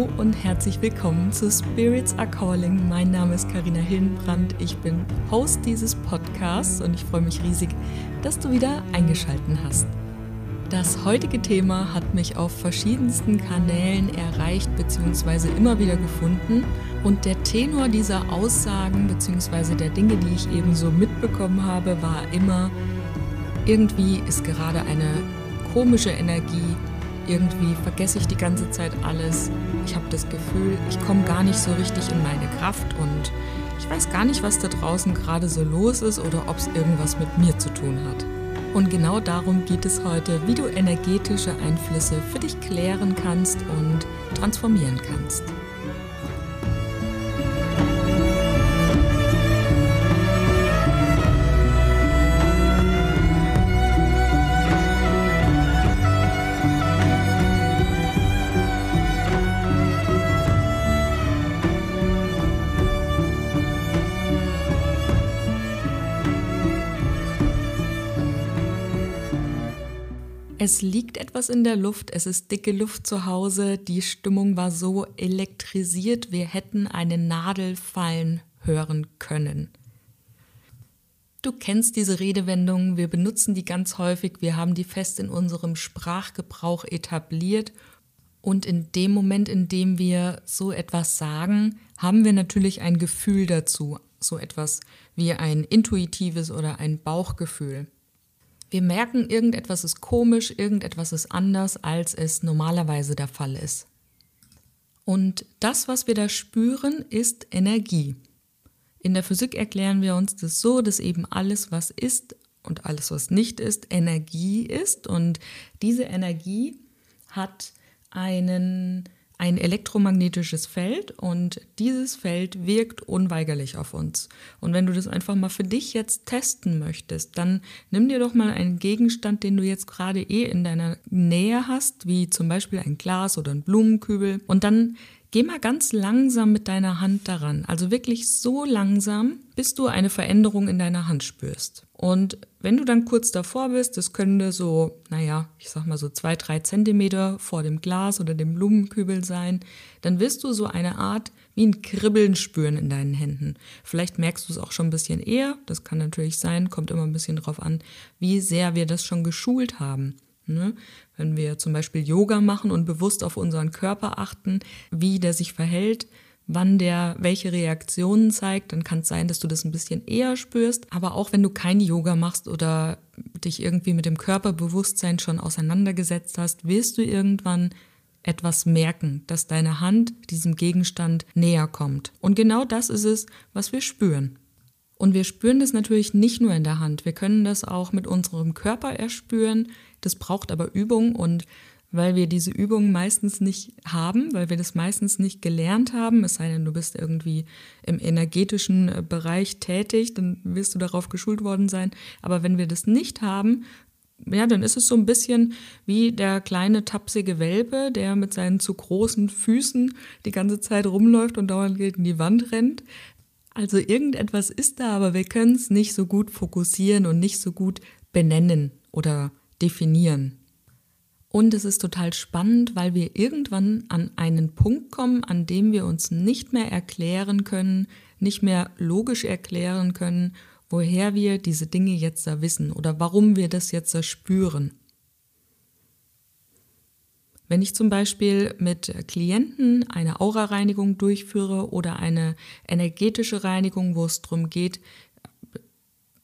Hallo und herzlich willkommen zu Spirits Are Calling. Mein Name ist Karina Hillenbrand. Ich bin Host dieses Podcasts und ich freue mich riesig, dass du wieder eingeschalten hast. Das heutige Thema hat mich auf verschiedensten Kanälen erreicht bzw. immer wieder gefunden und der Tenor dieser Aussagen bzw. der Dinge, die ich eben so mitbekommen habe, war immer, irgendwie ist gerade eine komische Energie irgendwie vergesse ich die ganze Zeit alles. Ich habe das Gefühl, ich komme gar nicht so richtig in meine Kraft und ich weiß gar nicht, was da draußen gerade so los ist oder ob es irgendwas mit mir zu tun hat. Und genau darum geht es heute, wie du energetische Einflüsse für dich klären kannst und transformieren kannst. Es liegt etwas in der Luft, es ist dicke Luft zu Hause, die Stimmung war so elektrisiert, wir hätten eine Nadel fallen hören können. Du kennst diese Redewendung, wir benutzen die ganz häufig, wir haben die fest in unserem Sprachgebrauch etabliert. Und in dem Moment, in dem wir so etwas sagen, haben wir natürlich ein Gefühl dazu, so etwas wie ein intuitives oder ein Bauchgefühl. Wir merken, irgendetwas ist komisch, irgendetwas ist anders, als es normalerweise der Fall ist. Und das, was wir da spüren, ist Energie. In der Physik erklären wir uns das so, dass eben alles, was ist und alles, was nicht ist, Energie ist. Und diese Energie hat einen ein elektromagnetisches Feld und dieses Feld wirkt unweigerlich auf uns. Und wenn du das einfach mal für dich jetzt testen möchtest, dann nimm dir doch mal einen Gegenstand, den du jetzt gerade eh in deiner Nähe hast, wie zum Beispiel ein Glas oder ein Blumenkübel, und dann Geh mal ganz langsam mit deiner Hand daran, also wirklich so langsam, bis du eine Veränderung in deiner Hand spürst. Und wenn du dann kurz davor bist, das könnte so, naja, ich sag mal so zwei, drei Zentimeter vor dem Glas oder dem Blumenkübel sein, dann wirst du so eine Art wie ein Kribbeln spüren in deinen Händen. Vielleicht merkst du es auch schon ein bisschen eher, das kann natürlich sein, kommt immer ein bisschen drauf an, wie sehr wir das schon geschult haben. Ne? Wenn wir zum Beispiel Yoga machen und bewusst auf unseren Körper achten, wie der sich verhält, wann der welche Reaktionen zeigt, dann kann es sein, dass du das ein bisschen eher spürst. Aber auch wenn du kein Yoga machst oder dich irgendwie mit dem Körperbewusstsein schon auseinandergesetzt hast, wirst du irgendwann etwas merken, dass deine Hand diesem Gegenstand näher kommt. Und genau das ist es, was wir spüren. Und wir spüren das natürlich nicht nur in der Hand, wir können das auch mit unserem Körper erspüren. Das braucht aber Übung und weil wir diese Übung meistens nicht haben, weil wir das meistens nicht gelernt haben, es sei denn, du bist irgendwie im energetischen äh, Bereich tätig, dann wirst du darauf geschult worden sein. Aber wenn wir das nicht haben, ja, dann ist es so ein bisschen wie der kleine tapsige Welpe, der mit seinen zu großen Füßen die ganze Zeit rumläuft und dauernd gegen die Wand rennt. Also irgendetwas ist da, aber wir können es nicht so gut fokussieren und nicht so gut benennen oder definieren. Und es ist total spannend, weil wir irgendwann an einen Punkt kommen, an dem wir uns nicht mehr erklären können, nicht mehr logisch erklären können, woher wir diese Dinge jetzt da wissen oder warum wir das jetzt da spüren. Wenn ich zum Beispiel mit Klienten eine Aura-Reinigung durchführe oder eine energetische Reinigung, wo es darum geht,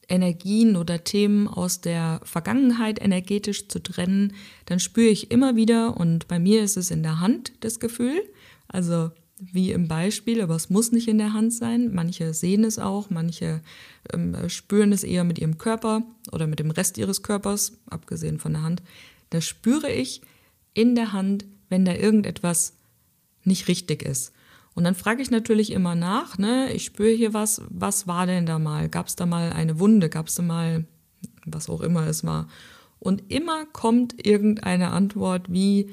Energien oder Themen aus der Vergangenheit energetisch zu trennen, dann spüre ich immer wieder, und bei mir ist es in der Hand das Gefühl, also wie im Beispiel, aber es muss nicht in der Hand sein. Manche sehen es auch, manche ähm, spüren es eher mit ihrem Körper oder mit dem Rest ihres Körpers, abgesehen von der Hand. Da spüre ich in der Hand, wenn da irgendetwas nicht richtig ist. Und dann frage ich natürlich immer nach, ne? Ich spüre hier was, was war denn da mal? Gab es da mal eine Wunde? Gab es da mal, was auch immer es war? Und immer kommt irgendeine Antwort wie,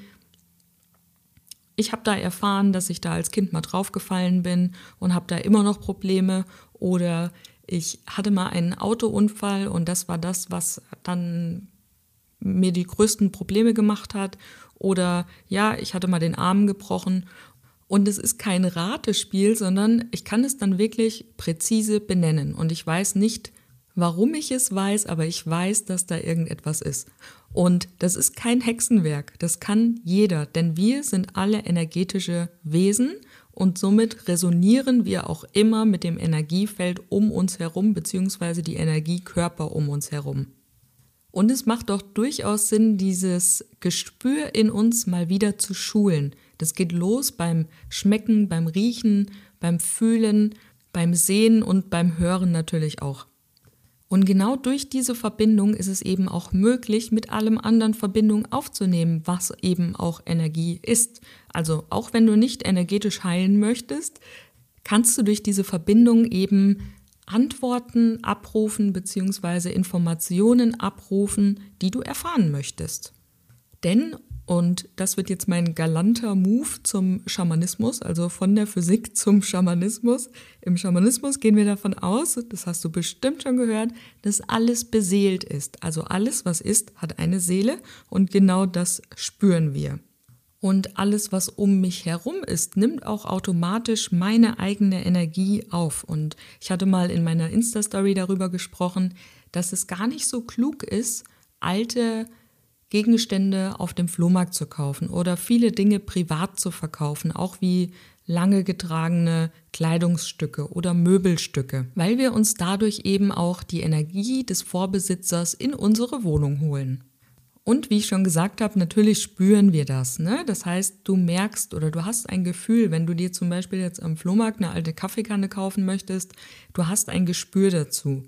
ich habe da erfahren, dass ich da als Kind mal draufgefallen bin und habe da immer noch Probleme oder ich hatte mal einen Autounfall und das war das, was dann mir die größten Probleme gemacht hat oder ja, ich hatte mal den Arm gebrochen Und es ist kein Ratespiel, sondern ich kann es dann wirklich präzise benennen. Und ich weiß nicht, warum ich es weiß, aber ich weiß, dass da irgendetwas ist. Und das ist kein Hexenwerk, das kann jeder, denn wir sind alle energetische Wesen und somit resonieren wir auch immer mit dem Energiefeld um uns herum, beziehungsweise die Energiekörper um uns herum. Und es macht doch durchaus Sinn, dieses Gespür in uns mal wieder zu schulen. Das geht los beim Schmecken, beim Riechen, beim Fühlen, beim Sehen und beim Hören natürlich auch. Und genau durch diese Verbindung ist es eben auch möglich, mit allem anderen Verbindung aufzunehmen, was eben auch Energie ist. Also auch wenn du nicht energetisch heilen möchtest, kannst du durch diese Verbindung eben Antworten abrufen bzw. Informationen abrufen, die du erfahren möchtest. Denn und das wird jetzt mein galanter Move zum Schamanismus, also von der Physik zum Schamanismus. Im Schamanismus gehen wir davon aus, das hast du bestimmt schon gehört, dass alles beseelt ist. Also alles, was ist, hat eine Seele und genau das spüren wir. Und alles, was um mich herum ist, nimmt auch automatisch meine eigene Energie auf. Und ich hatte mal in meiner Insta-Story darüber gesprochen, dass es gar nicht so klug ist, alte Gegenstände auf dem Flohmarkt zu kaufen oder viele Dinge privat zu verkaufen, auch wie lange getragene Kleidungsstücke oder Möbelstücke, weil wir uns dadurch eben auch die Energie des Vorbesitzers in unsere Wohnung holen. Und wie ich schon gesagt habe, natürlich spüren wir das. Ne? Das heißt, du merkst oder du hast ein Gefühl, wenn du dir zum Beispiel jetzt am Flohmarkt eine alte Kaffeekanne kaufen möchtest, du hast ein Gespür dazu.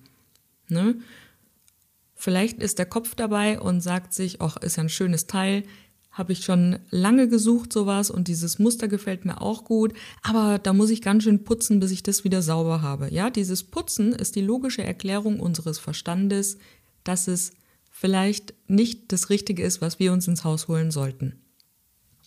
Ne? Vielleicht ist der Kopf dabei und sagt sich, ach, ist ja ein schönes Teil, habe ich schon lange gesucht sowas und dieses Muster gefällt mir auch gut, aber da muss ich ganz schön putzen, bis ich das wieder sauber habe. Ja, dieses Putzen ist die logische Erklärung unseres Verstandes, dass es vielleicht nicht das Richtige ist, was wir uns ins Haus holen sollten.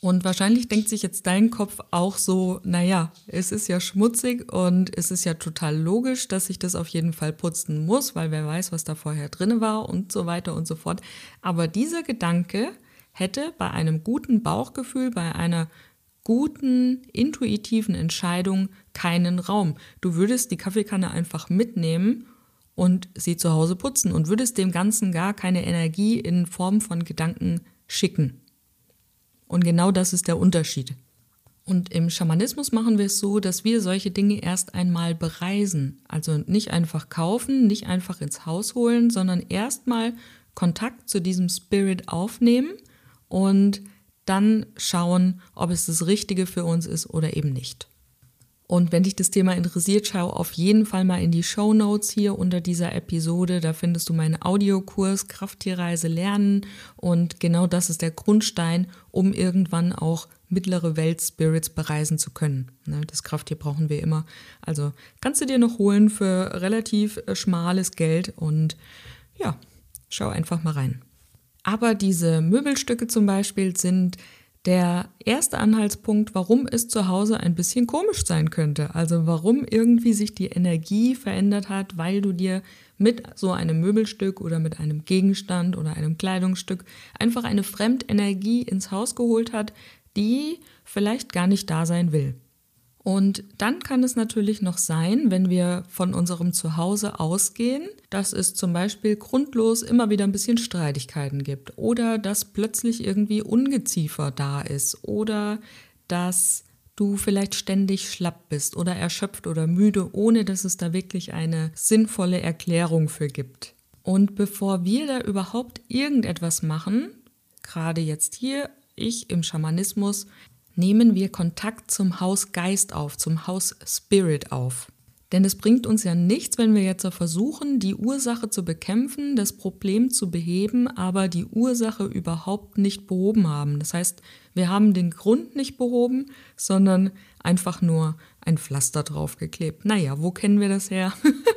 Und wahrscheinlich denkt sich jetzt dein Kopf auch so, naja, es ist ja schmutzig und es ist ja total logisch, dass ich das auf jeden Fall putzen muss, weil wer weiß, was da vorher drin war und so weiter und so fort. Aber dieser Gedanke hätte bei einem guten Bauchgefühl, bei einer guten, intuitiven Entscheidung keinen Raum. Du würdest die Kaffeekanne einfach mitnehmen und sie zu Hause putzen und würdest dem Ganzen gar keine Energie in Form von Gedanken schicken. Und genau das ist der Unterschied. Und im Schamanismus machen wir es so, dass wir solche Dinge erst einmal bereisen. Also nicht einfach kaufen, nicht einfach ins Haus holen, sondern erstmal Kontakt zu diesem Spirit aufnehmen und dann schauen, ob es das Richtige für uns ist oder eben nicht. Und wenn dich das Thema interessiert, schau auf jeden Fall mal in die Show Notes hier unter dieser Episode. Da findest du meinen Audiokurs Krafttierreise lernen. Und genau das ist der Grundstein, um irgendwann auch mittlere Welt-Spirits bereisen zu können. Ne, das Krafttier brauchen wir immer. Also kannst du dir noch holen für relativ äh, schmales Geld und ja, schau einfach mal rein. Aber diese Möbelstücke zum Beispiel sind der erste Anhaltspunkt, warum es zu Hause ein bisschen komisch sein könnte. Also warum irgendwie sich die Energie verändert hat, weil du dir mit so einem Möbelstück oder mit einem Gegenstand oder einem Kleidungsstück einfach eine Fremdenergie ins Haus geholt hat, die vielleicht gar nicht da sein will. Und dann kann es natürlich noch sein, wenn wir von unserem Zuhause ausgehen, dass es zum Beispiel grundlos immer wieder ein bisschen Streitigkeiten gibt oder dass plötzlich irgendwie Ungeziefer da ist oder dass du vielleicht ständig schlapp bist oder erschöpft oder müde, ohne dass es da wirklich eine sinnvolle Erklärung für gibt. Und bevor wir da überhaupt irgendetwas machen, gerade jetzt hier, ich im Schamanismus, nehmen wir Kontakt zum Hausgeist auf, zum Haus Spirit auf. Denn es bringt uns ja nichts, wenn wir jetzt versuchen, die Ursache zu bekämpfen, das Problem zu beheben, aber die Ursache überhaupt nicht behoben haben. Das heißt, wir haben den Grund nicht behoben, sondern einfach nur ein Pflaster draufgeklebt. Naja, wo kennen wir das her?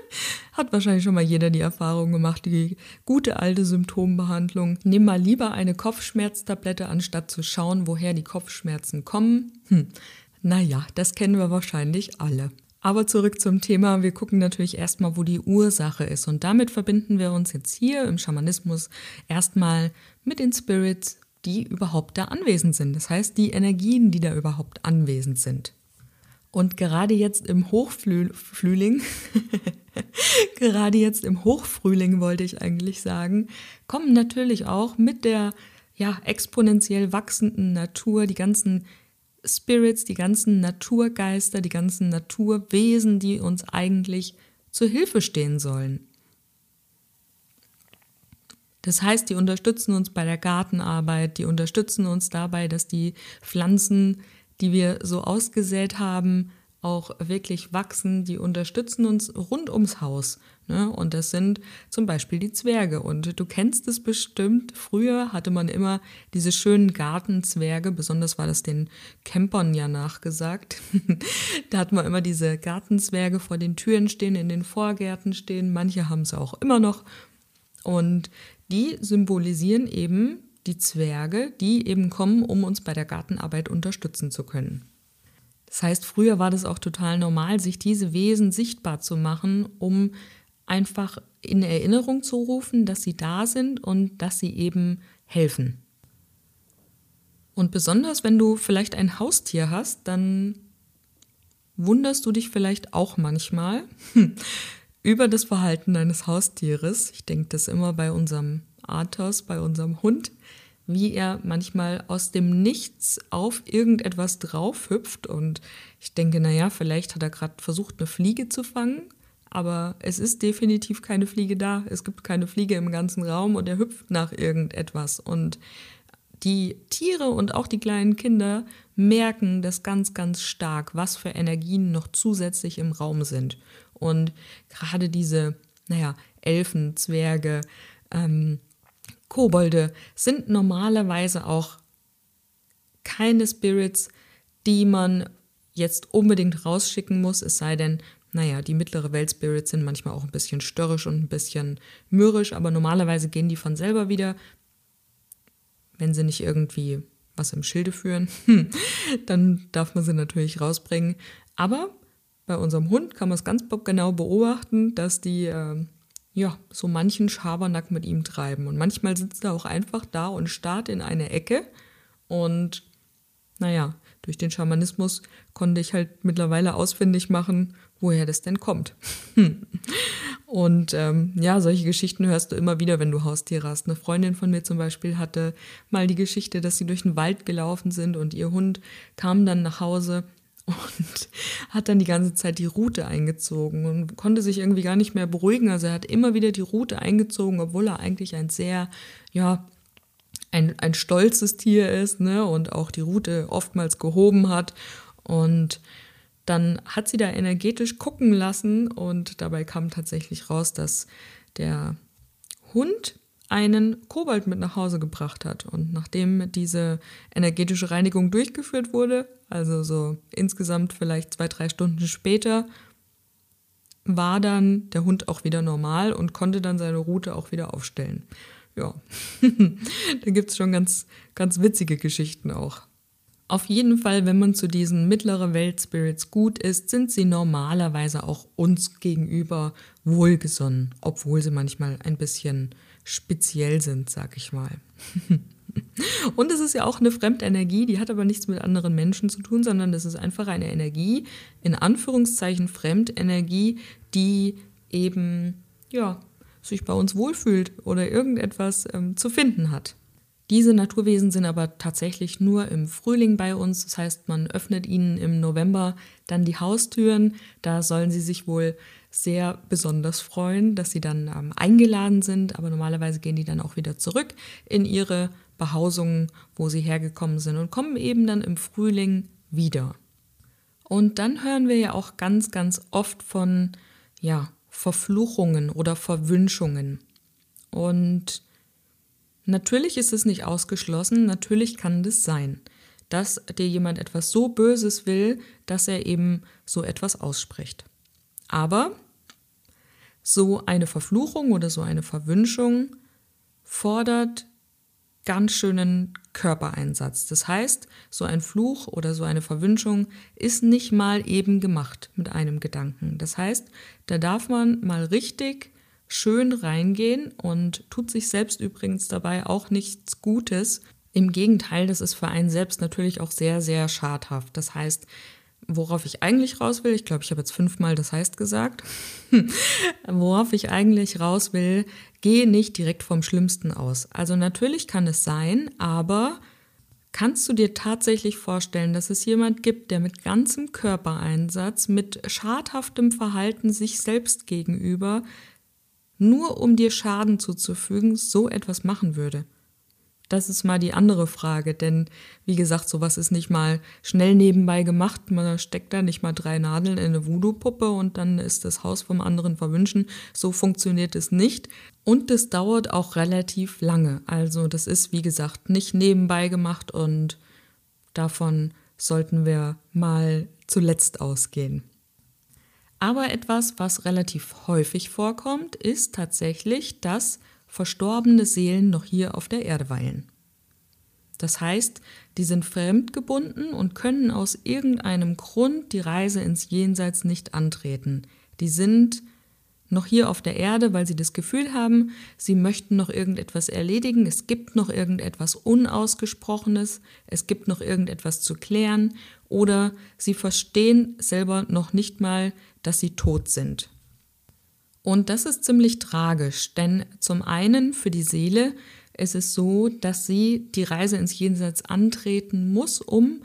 Hat wahrscheinlich schon mal jeder die Erfahrung gemacht, die gute alte Symptombehandlung. Nimm mal lieber eine Kopfschmerztablette, anstatt zu schauen, woher die Kopfschmerzen kommen. Hm. Naja, das kennen wir wahrscheinlich alle. Aber zurück zum Thema. Wir gucken natürlich erstmal, wo die Ursache ist. Und damit verbinden wir uns jetzt hier im Schamanismus erstmal mit den Spirits die überhaupt da anwesend sind. Das heißt, die Energien, die da überhaupt anwesend sind. Und gerade jetzt im Hochfrühling, gerade jetzt im Hochfrühling wollte ich eigentlich sagen, kommen natürlich auch mit der ja exponentiell wachsenden Natur die ganzen Spirits, die ganzen Naturgeister, die ganzen Naturwesen, die uns eigentlich zur Hilfe stehen sollen. Das heißt, die unterstützen uns bei der Gartenarbeit, die unterstützen uns dabei, dass die Pflanzen, die wir so ausgesät haben, auch wirklich wachsen, die unterstützen uns rund ums Haus. Ne? Und das sind zum Beispiel die Zwerge. Und du kennst es bestimmt, früher hatte man immer diese schönen Gartenzwerge, besonders war das den Campern ja nachgesagt. da hat man immer diese Gartenzwerge vor den Türen stehen, in den Vorgärten stehen. Manche haben es auch immer noch. Und die symbolisieren eben die Zwerge, die eben kommen, um uns bei der Gartenarbeit unterstützen zu können. Das heißt, früher war das auch total normal, sich diese Wesen sichtbar zu machen, um einfach in Erinnerung zu rufen, dass sie da sind und dass sie eben helfen. Und besonders wenn du vielleicht ein Haustier hast, dann wunderst du dich vielleicht auch manchmal über das Verhalten deines Haustieres. Ich denke das immer bei unserem Athos, bei unserem Hund wie er manchmal aus dem Nichts auf irgendetwas draufhüpft. Und ich denke, naja, vielleicht hat er gerade versucht, eine Fliege zu fangen, aber es ist definitiv keine Fliege da. Es gibt keine Fliege im ganzen Raum und er hüpft nach irgendetwas. Und die Tiere und auch die kleinen Kinder merken das ganz, ganz stark, was für Energien noch zusätzlich im Raum sind. Und gerade diese, naja, Elfen, Zwerge, ähm, Kobolde sind normalerweise auch keine Spirits, die man jetzt unbedingt rausschicken muss, es sei denn, naja, die mittlere Welt-Spirits sind manchmal auch ein bisschen störrisch und ein bisschen mürrisch, aber normalerweise gehen die von selber wieder, wenn sie nicht irgendwie was im Schilde führen, dann darf man sie natürlich rausbringen. Aber bei unserem Hund kann man es ganz genau beobachten, dass die äh, ja, so manchen Schabernack mit ihm treiben. Und manchmal sitzt er auch einfach da und starrt in eine Ecke. Und naja, durch den Schamanismus konnte ich halt mittlerweile ausfindig machen, woher das denn kommt. und ähm, ja, solche Geschichten hörst du immer wieder, wenn du Haustiere hast. Eine Freundin von mir zum Beispiel hatte mal die Geschichte, dass sie durch den Wald gelaufen sind und ihr Hund kam dann nach Hause und hat dann die ganze Zeit die Route eingezogen und konnte sich irgendwie gar nicht mehr beruhigen. Also er hat immer wieder die Route eingezogen, obwohl er eigentlich ein sehr, ja, ein, ein stolzes Tier ist ne? und auch die Route oftmals gehoben hat. Und dann hat sie da energetisch gucken lassen und dabei kam tatsächlich raus, dass der Hund einen Kobold mit nach Hause gebracht hat. Und nachdem diese energetische Reinigung durchgeführt wurde, also so insgesamt vielleicht zwei, drei Stunden später, war dann der Hund auch wieder normal und konnte dann seine Route auch wieder aufstellen. Ja, da gibt es schon ganz, ganz witzige Geschichten auch. Auf jeden Fall, wenn man zu diesen mittleren Welt-Spirits gut ist, sind sie normalerweise auch uns gegenüber wohlgesonnen, obwohl sie manchmal ein bisschen speziell sind, sag ich mal. Und es ist ja auch eine Fremdenergie, die hat aber nichts mit anderen Menschen zu tun, sondern das ist einfach eine Energie, in Anführungszeichen Fremdenergie, die eben, ja, sich bei uns wohlfühlt oder irgendetwas ähm, zu finden hat. Diese Naturwesen sind aber tatsächlich nur im Frühling bei uns. Das heißt, man öffnet ihnen im November dann die Haustüren. Da sollen sie sich wohl sehr besonders freuen, dass sie dann ähm, eingeladen sind, aber normalerweise gehen die dann auch wieder zurück in ihre Behausungen, wo sie hergekommen sind und kommen eben dann im Frühling wieder. Und dann hören wir ja auch ganz, ganz oft von, ja, Verfluchungen oder Verwünschungen. Und natürlich ist es nicht ausgeschlossen, natürlich kann das sein, dass dir jemand etwas so Böses will, dass er eben so etwas ausspricht. Aber so eine Verfluchung oder so eine Verwünschung fordert ganz schönen Körpereinsatz. Das heißt, so ein Fluch oder so eine Verwünschung ist nicht mal eben gemacht mit einem Gedanken. Das heißt, da darf man mal richtig schön reingehen und tut sich selbst übrigens dabei auch nichts Gutes, Im Gegenteil, das ist für einen selbst natürlich auch sehr, sehr schadhaft. Das heißt, worauf ich eigentlich raus will, ich glaube, ich habe jetzt fünfmal das heißt gesagt, worauf ich eigentlich raus will, gehe nicht direkt vom Schlimmsten aus. Also natürlich kann es sein, aber kannst du dir tatsächlich vorstellen, dass es jemand gibt, der mit ganzem Körpereinsatz, mit schadhaftem Verhalten sich selbst gegenüber, nur um dir Schaden zuzufügen, so etwas machen würde? Das ist mal die andere Frage, denn wie gesagt, sowas ist nicht mal schnell nebenbei gemacht. Man steckt da nicht mal drei Nadeln in eine Voodoo-Puppe und dann ist das Haus vom anderen verwünschen. So funktioniert es nicht. Und es dauert auch relativ lange. Also das ist, wie gesagt, nicht nebenbei gemacht und davon sollten wir mal zuletzt ausgehen. Aber etwas, was relativ häufig vorkommt, ist tatsächlich, dass verstorbene Seelen noch hier auf der Erde weilen. Das heißt, die sind fremdgebunden und können aus irgendeinem Grund die Reise ins Jenseits nicht antreten. Die sind noch hier auf der Erde, weil sie das Gefühl haben, sie möchten noch irgendetwas erledigen, es gibt noch irgendetwas Unausgesprochenes, es gibt noch irgendetwas zu klären oder sie verstehen selber noch nicht mal, dass sie tot sind. Und das ist ziemlich tragisch, denn zum einen für die Seele ist es so, dass sie die Reise ins Jenseits antreten muss, um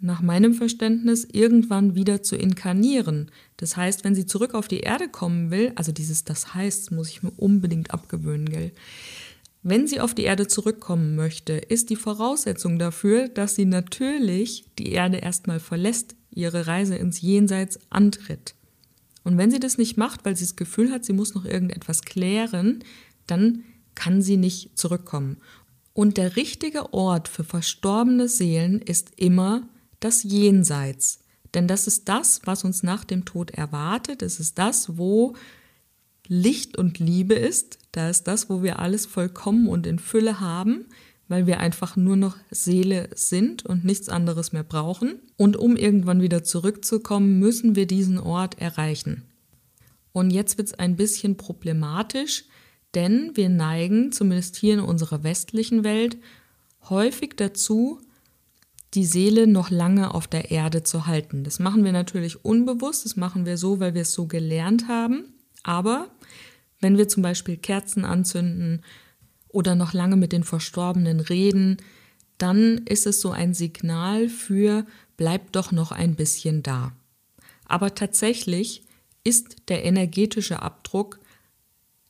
nach meinem Verständnis irgendwann wieder zu inkarnieren. Das heißt, wenn sie zurück auf die Erde kommen will, also dieses das heißt, muss ich mir unbedingt abgewöhnen, gell? Wenn sie auf die Erde zurückkommen möchte, ist die Voraussetzung dafür, dass sie natürlich die Erde erstmal verlässt, ihre Reise ins Jenseits antritt. Und wenn sie das nicht macht, weil sie das Gefühl hat, sie muss noch irgendetwas klären, dann kann sie nicht zurückkommen. Und der richtige Ort für verstorbene Seelen ist immer das Jenseits. Denn das ist das, was uns nach dem Tod erwartet. Es ist das, wo Licht und Liebe ist. Da ist das, wo wir alles vollkommen und in Fülle haben weil wir einfach nur noch Seele sind und nichts anderes mehr brauchen. Und um irgendwann wieder zurückzukommen, müssen wir diesen Ort erreichen. Und jetzt wird es ein bisschen problematisch, denn wir neigen, zumindest hier in unserer westlichen Welt, häufig dazu, die Seele noch lange auf der Erde zu halten. Das machen wir natürlich unbewusst, das machen wir so, weil wir es so gelernt haben. Aber wenn wir zum Beispiel Kerzen anzünden, oder noch lange mit den Verstorbenen reden, dann ist es so ein Signal für bleib doch noch ein bisschen da. Aber tatsächlich ist der energetische Abdruck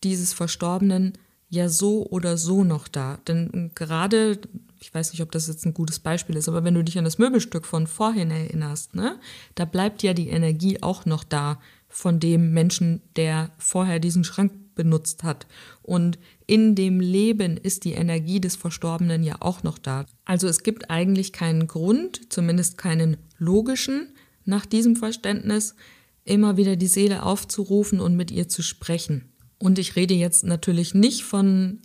dieses Verstorbenen ja so oder so noch da. Denn gerade, ich weiß nicht, ob das jetzt ein gutes Beispiel ist, aber wenn du dich an das Möbelstück von vorhin erinnerst, ne, da bleibt ja die Energie auch noch da von dem Menschen, der vorher diesen Schrank benutzt hat. Und in dem Leben ist die Energie des Verstorbenen ja auch noch da. Also es gibt eigentlich keinen Grund, zumindest keinen logischen, nach diesem Verständnis, immer wieder die Seele aufzurufen und mit ihr zu sprechen. Und ich rede jetzt natürlich nicht von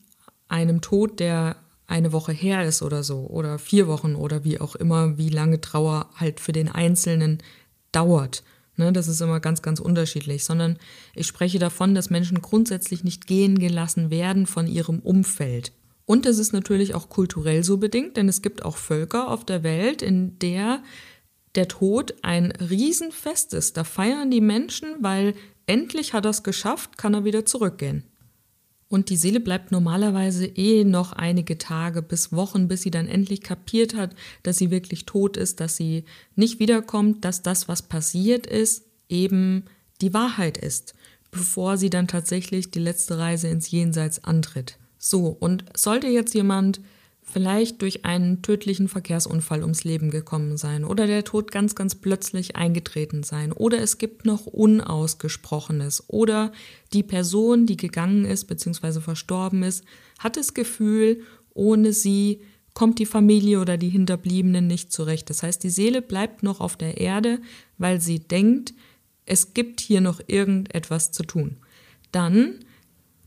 einem Tod, der eine Woche her ist oder so, oder vier Wochen oder wie auch immer, wie lange Trauer halt für den Einzelnen dauert. Ne, das ist immer ganz, ganz unterschiedlich, sondern ich spreche davon, dass Menschen grundsätzlich nicht gehen gelassen werden von ihrem Umfeld. Und das ist natürlich auch kulturell so bedingt, denn es gibt auch Völker auf der Welt, in der der Tod ein Riesenfest ist. Da feiern die Menschen, weil endlich hat er es geschafft, kann er wieder zurückgehen. Und die Seele bleibt normalerweise eh noch einige Tage bis Wochen, bis sie dann endlich kapiert hat, dass sie wirklich tot ist, dass sie nicht wiederkommt, dass das, was passiert ist, eben die Wahrheit ist, bevor sie dann tatsächlich die letzte Reise ins Jenseits antritt. So, und sollte jetzt jemand vielleicht durch einen tödlichen Verkehrsunfall ums Leben gekommen sein oder der Tod ganz, ganz plötzlich eingetreten sein oder es gibt noch Unausgesprochenes oder die Person, die gegangen ist bzw. verstorben ist, hat das Gefühl, ohne sie kommt die Familie oder die Hinterbliebenen nicht zurecht. Das heißt, die Seele bleibt noch auf der Erde, weil sie denkt, es gibt hier noch irgendetwas zu tun. Dann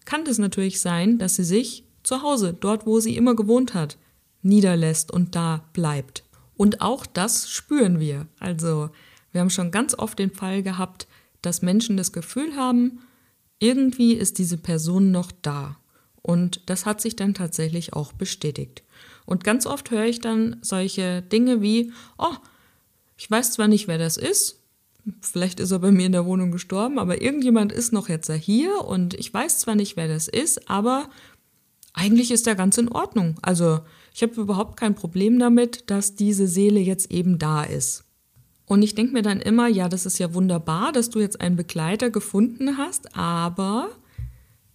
kann es natürlich sein, dass sie sich zu Hause, dort wo sie immer gewohnt hat, niederlässt und da bleibt. Und auch das spüren wir. Also wir haben schon ganz oft den Fall gehabt, dass Menschen das Gefühl haben, irgendwie ist diese Person noch da. Und das hat sich dann tatsächlich auch bestätigt. Und ganz oft höre ich dann solche Dinge wie, oh, ich weiß zwar nicht, wer das ist, vielleicht ist er bei mir in der Wohnung gestorben, aber irgendjemand ist noch jetzt hier und ich weiß zwar nicht, wer das ist, aber eigentlich ist er ganz in Ordnung. Also ich habe überhaupt kein Problem damit, dass diese Seele jetzt eben da ist. Und ich denke mir dann immer, ja, das ist ja wunderbar, dass du jetzt einen Begleiter gefunden hast, aber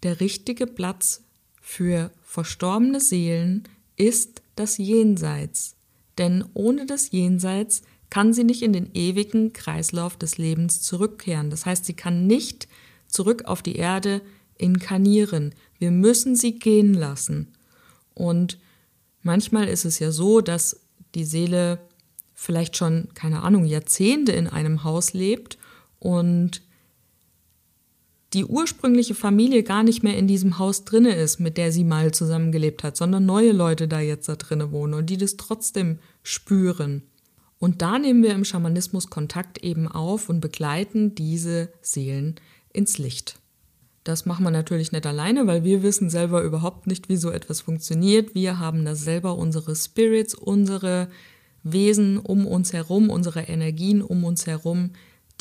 der richtige Platz für verstorbene Seelen ist das Jenseits. Denn ohne das Jenseits kann sie nicht in den ewigen Kreislauf des Lebens zurückkehren. Das heißt, sie kann nicht zurück auf die Erde inkarnieren. Wir müssen sie gehen lassen. Und manchmal ist es ja so, dass die Seele vielleicht schon, keine Ahnung, Jahrzehnte in einem Haus lebt und die ursprüngliche Familie gar nicht mehr in diesem Haus drinne ist, mit der sie mal zusammengelebt hat, sondern neue Leute da jetzt da drinne wohnen und die das trotzdem spüren. Und da nehmen wir im Schamanismus Kontakt eben auf und begleiten diese Seelen ins Licht. Das machen wir natürlich nicht alleine, weil wir wissen selber überhaupt nicht, wie so etwas funktioniert. Wir haben da selber unsere Spirits, unsere Wesen um uns herum, unsere Energien um uns herum,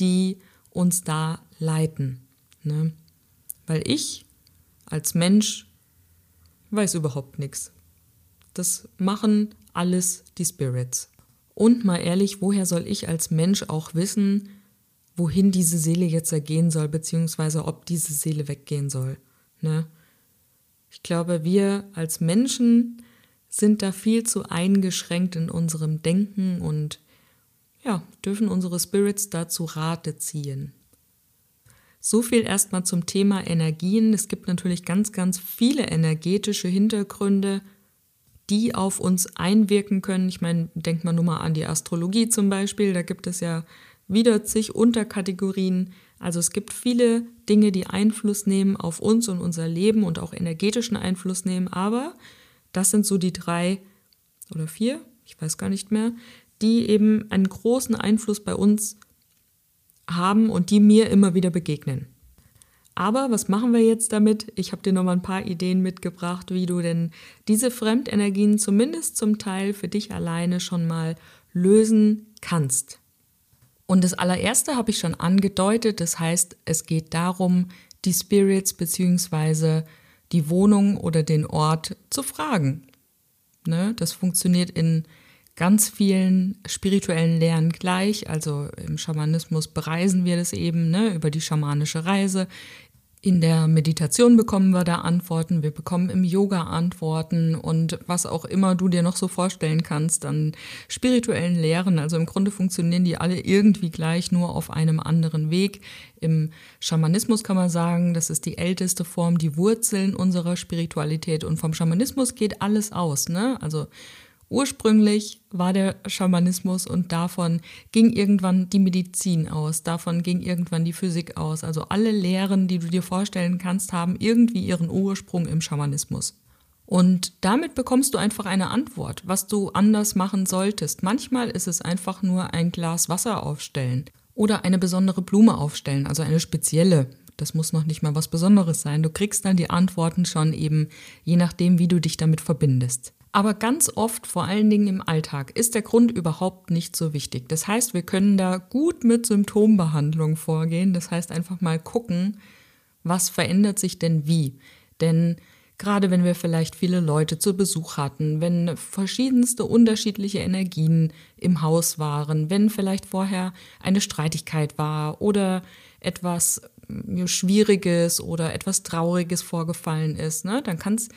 die uns da leiten. Ne? Weil ich als Mensch weiß überhaupt nichts. Das machen alles die Spirits. Und mal ehrlich, woher soll ich als Mensch auch wissen, wohin diese Seele jetzt ergehen soll, beziehungsweise ob diese Seele weggehen soll? Ne? Ich glaube, wir als Menschen sind da viel zu eingeschränkt in unserem Denken und ja, dürfen unsere Spirits dazu Rate ziehen. So viel erstmal zum Thema Energien. Es gibt natürlich ganz, ganz viele energetische Hintergründe, die auf uns einwirken können. Ich meine, denkt man nur mal an die Astrologie zum Beispiel. Da gibt es ja wieder zig Unterkategorien. Also es gibt viele Dinge, die Einfluss nehmen auf uns und unser Leben und auch energetischen Einfluss nehmen. Aber das sind so die drei oder vier, ich weiß gar nicht mehr, die eben einen großen Einfluss bei uns haben und die mir immer wieder begegnen. Aber was machen wir jetzt damit? Ich habe dir noch mal ein paar Ideen mitgebracht, wie du denn diese Fremdenergien zumindest zum Teil für dich alleine schon mal lösen kannst. Und das allererste habe ich schon angedeutet, das heißt, es geht darum, die Spirits bzw. die Wohnung oder den Ort zu fragen. Ne? Das funktioniert in ganz vielen spirituellen Lehren gleich. Also im Schamanismus bereisen wir das eben ne, über die schamanische Reise. In der Meditation bekommen wir da Antworten, wir bekommen im Yoga Antworten und was auch immer du dir noch so vorstellen kannst an spirituellen Lehren. Also im Grunde funktionieren die alle irgendwie gleich, nur auf einem anderen Weg. Im Schamanismus kann man sagen, das ist die älteste Form, die Wurzeln unserer Spiritualität und vom Schamanismus geht alles aus. Ne? Also Ursprünglich war der Schamanismus und davon ging irgendwann die Medizin aus, davon ging irgendwann die Physik aus. Also alle Lehren, die du dir vorstellen kannst, haben irgendwie ihren Ursprung im Schamanismus. Und damit bekommst du einfach eine Antwort, was du anders machen solltest. Manchmal ist es einfach nur ein Glas Wasser aufstellen oder eine besondere Blume aufstellen, also eine spezielle. Das muss noch nicht mal was Besonderes sein. Du kriegst dann die Antworten schon eben, je nachdem, wie du dich damit verbindest. Aber ganz oft, vor allen Dingen im Alltag, ist der Grund überhaupt nicht so wichtig. Das heißt, wir können da gut mit Symptombehandlung vorgehen. Das heißt, einfach mal gucken, was verändert sich denn wie. Denn gerade wenn wir vielleicht viele Leute zu Besuch hatten, wenn verschiedenste unterschiedliche Energien im Haus waren, wenn vielleicht vorher eine Streitigkeit war oder etwas Schwieriges oder etwas Trauriges vorgefallen ist, ne, dann kann es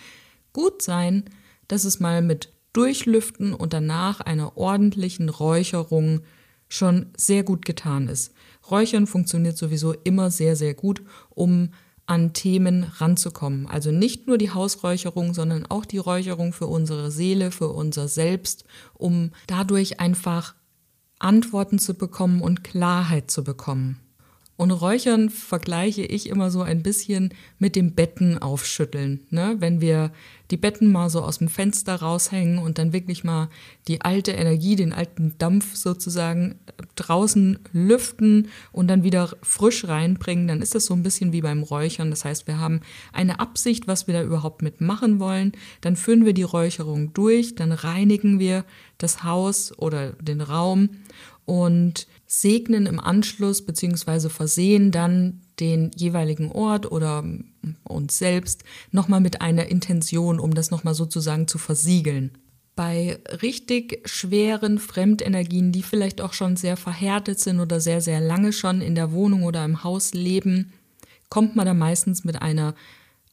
gut sein, dass es mal mit Durchlüften und danach einer ordentlichen Räucherung schon sehr gut getan ist. Räuchern funktioniert sowieso immer sehr, sehr gut, um an Themen ranzukommen. Also nicht nur die Hausräucherung, sondern auch die Räucherung für unsere Seele, für unser Selbst, um dadurch einfach Antworten zu bekommen und Klarheit zu bekommen. Und Räuchern vergleiche ich immer so ein bisschen mit dem Betten aufschütteln. Ne? Wenn wir die Betten mal so aus dem Fenster raushängen und dann wirklich mal die alte Energie, den alten Dampf sozusagen draußen lüften und dann wieder frisch reinbringen, dann ist das so ein bisschen wie beim Räuchern. Das heißt, wir haben eine Absicht, was wir da überhaupt mitmachen wollen. Dann führen wir die Räucherung durch, dann reinigen wir das Haus oder den Raum und segnen im Anschluss beziehungsweise versehen dann den jeweiligen Ort oder uns selbst nochmal mit einer Intention, um das nochmal sozusagen zu versiegeln. Bei richtig schweren Fremdenergien, die vielleicht auch schon sehr verhärtet sind oder sehr, sehr lange schon in der Wohnung oder im Haus leben, kommt man da meistens mit einer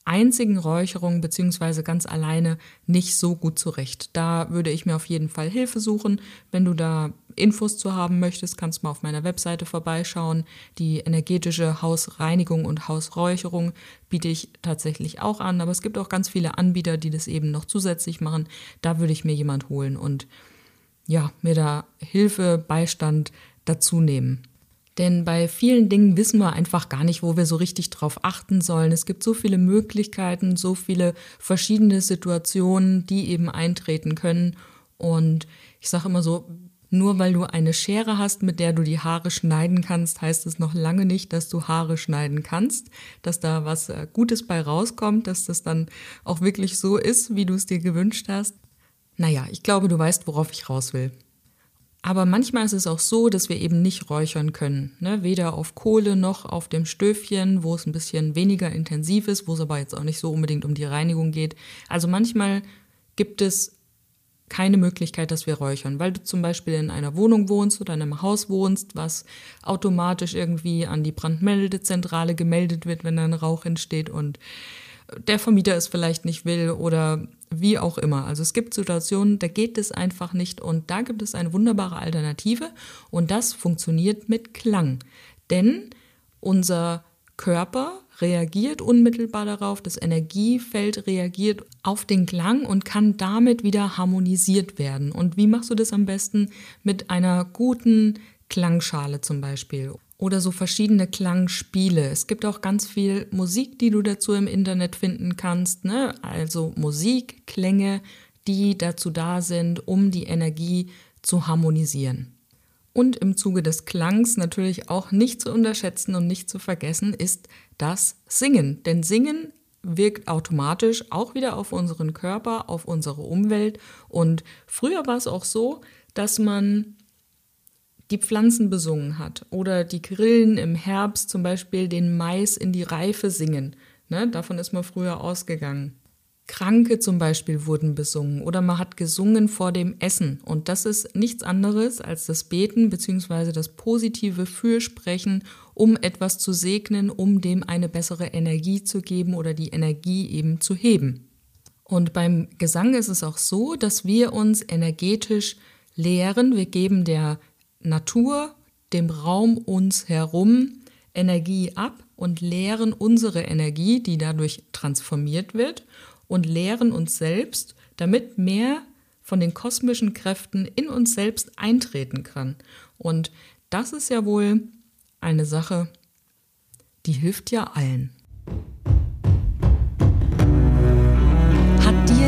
einzigen Räucherung beziehungsweise ganz alleine nicht so gut zurecht. Da würde ich mir auf jeden Fall Hilfe suchen. Wenn du da Infos zu haben möchtest, kannst du mal auf meiner Webseite vorbeischauen. Die energetische Hausreinigung und Hausräucherung biete ich tatsächlich auch an, aber es gibt auch ganz viele Anbieter, die das eben noch zusätzlich machen. Da würde ich mir jemand holen und ja, mir da Hilfe, Beistand dazu nehmen. Denn bei vielen Dingen wissen wir einfach gar nicht, wo wir so richtig drauf achten sollen. Es gibt so viele Möglichkeiten, so viele verschiedene Situationen, die eben eintreten können. Und ich sage immer so, nur weil du eine Schere hast, mit der du die Haare schneiden kannst, heißt es noch lange nicht, dass du Haare schneiden kannst, dass da was äh, Gutes bei rauskommt, dass das dann auch wirklich so ist, wie du es dir gewünscht hast. Naja, ich glaube, du weißt, worauf ich raus will. Aber manchmal ist es auch so, dass wir eben nicht räuchern können. Ne? Weder auf Kohle noch auf dem Stöfchen, wo es ein bisschen weniger intensiv ist, wo es aber jetzt auch nicht so unbedingt um die Reinigung geht. Also manchmal gibt es keine Möglichkeit, dass wir räuchern, weil du zum Beispiel in einer Wohnung wohnst oder in einem Haus wohnst, was automatisch irgendwie an die Brandmeldezentrale gemeldet wird, wenn da ein Rauch entsteht und der Vermieter es vielleicht nicht will oder wie auch immer. Also es gibt Situationen, da geht es einfach nicht und da gibt es eine wunderbare Alternative und das funktioniert mit Klang. Denn unser Körper reagiert unmittelbar darauf, das Energiefeld reagiert auf den Klang und kann damit wieder harmonisiert werden. Und wie machst du das am besten? Mit einer guten Klangschale zum Beispiel oder so verschiedene Klangspiele. Es gibt auch ganz viel Musik, die du dazu im Internet finden kannst. Ne? Also Musik, Klänge, die dazu da sind, um die Energie zu harmonisieren. Und im Zuge des Klangs natürlich auch nicht zu unterschätzen und nicht zu vergessen ist das Singen. Denn Singen wirkt automatisch auch wieder auf unseren Körper, auf unsere Umwelt. Und früher war es auch so, dass man die Pflanzen besungen hat oder die Grillen im Herbst zum Beispiel den Mais in die Reife singen. Ne, davon ist man früher ausgegangen. Kranke zum Beispiel wurden besungen oder man hat gesungen vor dem Essen. Und das ist nichts anderes als das Beten bzw. das positive Fürsprechen, um etwas zu segnen, um dem eine bessere Energie zu geben oder die Energie eben zu heben. Und beim Gesang ist es auch so, dass wir uns energetisch lehren. Wir geben der Natur, dem Raum uns herum Energie ab und lehren unsere Energie, die dadurch transformiert wird und lehren uns selbst, damit mehr von den kosmischen Kräften in uns selbst eintreten kann. Und das ist ja wohl eine Sache, die hilft ja allen.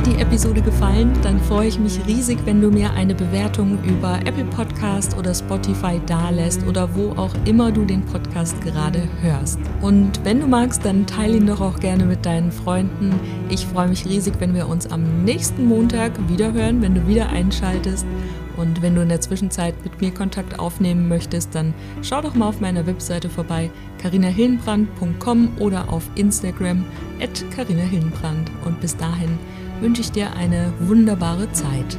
Dir die Episode gefallen, dann freue ich mich riesig, wenn du mir eine Bewertung über Apple Podcast oder Spotify dalässt oder wo auch immer du den Podcast gerade hörst. Und wenn du magst, dann teile ihn doch auch gerne mit deinen Freunden. Ich freue mich riesig, wenn wir uns am nächsten Montag wieder hören, wenn du wieder einschaltest. Und wenn du in der Zwischenzeit mit mir Kontakt aufnehmen möchtest, dann schau doch mal auf meiner Webseite vorbei, carinahillenbrand.com oder auf Instagram at carinahillenbrand. Und bis dahin wünsche ich dir eine wunderbare Zeit.